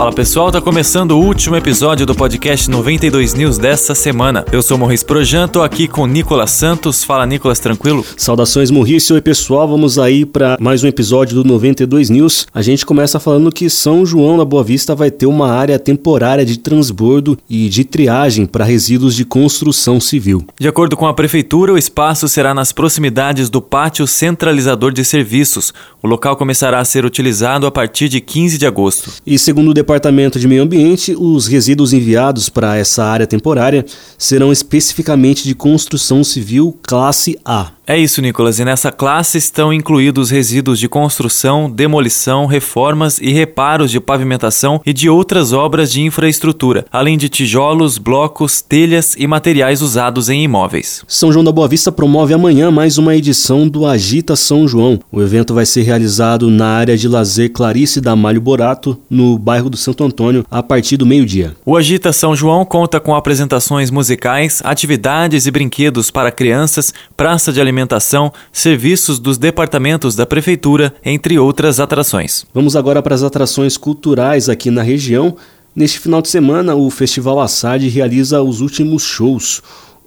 Fala pessoal, tá começando o último episódio do podcast 92 News dessa semana. Eu sou Morris Projan, tô aqui com Nicolas Santos. Fala Nicolas, tranquilo? Saudações Morris, oi pessoal, vamos aí para mais um episódio do 92 News. A gente começa falando que São João da Boa Vista vai ter uma área temporária de transbordo e de triagem para resíduos de construção civil. De acordo com a prefeitura, o espaço será nas proximidades do pátio centralizador de serviços. O local começará a ser utilizado a partir de 15 de agosto. E segundo o Departamento de Meio Ambiente, os resíduos enviados para essa área temporária serão especificamente de construção civil classe A. É isso, Nicolas. E nessa classe estão incluídos resíduos de construção, demolição, reformas e reparos de pavimentação e de outras obras de infraestrutura, além de tijolos, blocos, telhas e materiais usados em imóveis. São João da Boa Vista promove amanhã mais uma edição do Agita São João. O evento vai ser realizado na área de lazer Clarice da Malho Borato, no bairro do Santo Antônio, a partir do meio-dia. O Agita São João conta com apresentações musicais, atividades e brinquedos para crianças, praça de alimentação alimentação, serviços dos departamentos da prefeitura, entre outras atrações. Vamos agora para as atrações culturais aqui na região. Neste final de semana, o Festival Assad realiza os últimos shows.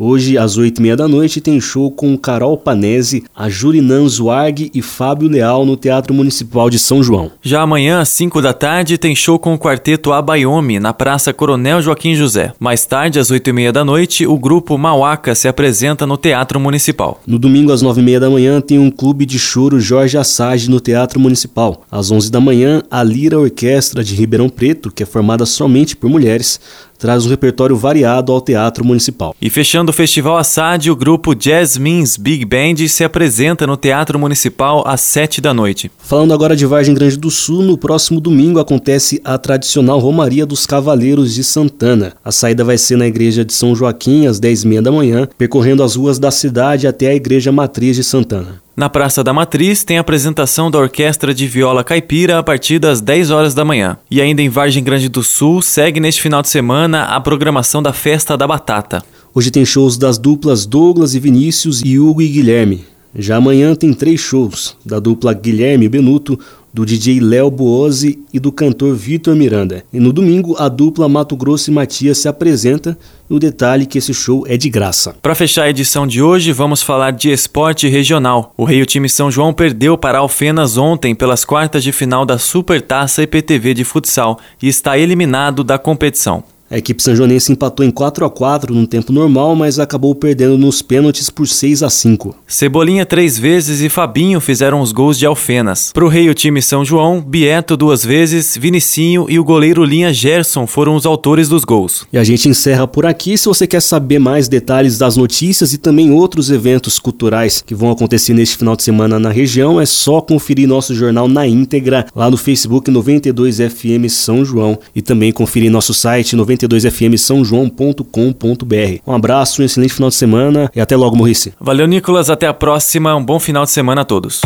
Hoje, às oito e meia da noite, tem show com Carol Panese, a Jurinan Zuarg e Fábio Leal no Teatro Municipal de São João. Já amanhã, às cinco da tarde, tem show com o quarteto Abayomi, na Praça Coronel Joaquim José. Mais tarde, às oito e meia da noite, o grupo Mauaca se apresenta no Teatro Municipal. No domingo, às nove e meia da manhã, tem um clube de choro Jorge Assage no Teatro Municipal. Às onze da manhã, a Lira Orquestra de Ribeirão Preto, que é formada somente por mulheres, traz um repertório variado ao Teatro Municipal. E fechando o Festival Assad, o grupo Jasmine's Big Band se apresenta no Teatro Municipal às 7 da noite. Falando agora de Vargem Grande do Sul, no próximo domingo acontece a tradicional Romaria dos Cavaleiros de Santana. A saída vai ser na Igreja de São Joaquim às 10h30 da manhã, percorrendo as ruas da cidade até a Igreja Matriz de Santana. Na Praça da Matriz tem a apresentação da Orquestra de Viola Caipira a partir das 10 horas da manhã. E ainda em Vargem Grande do Sul, segue neste final de semana a programação da Festa da Batata. Hoje tem shows das duplas Douglas e Vinícius e Hugo e Guilherme. Já amanhã tem três shows, da dupla Guilherme Benuto, do DJ Léo Boose e do cantor Vitor Miranda. E no domingo, a dupla Mato Grosso e Matias se apresenta o detalhe é que esse show é de graça. Para fechar a edição de hoje, vamos falar de esporte regional. O Rio Time São João perdeu para Alfenas ontem pelas quartas de final da Supertaça IPTV de futsal e está eliminado da competição. A equipe sanjonense empatou em 4 a 4 no tempo normal, mas acabou perdendo nos pênaltis por 6 a 5. Cebolinha três vezes e Fabinho fizeram os gols de Alfenas. Pro rei o time São João, Bieto duas vezes, Vinicinho e o goleiro Linha Gerson foram os autores dos gols. E a gente encerra por aqui. Se você quer saber mais detalhes das notícias e também outros eventos culturais que vão acontecer neste final de semana na região, é só conferir nosso jornal na íntegra lá no Facebook 92FM São João e também conferir nosso site 92 92fm São João.com.br. Um abraço, um excelente final de semana e até logo, Morrice. Valeu, Nicolas. Até a próxima. Um bom final de semana a todos.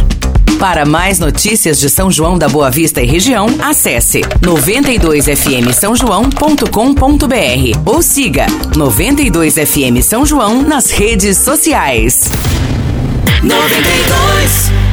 Para mais notícias de São João da Boa Vista e região, acesse 92fm São João.com.br ou siga 92fm São João nas redes sociais. 92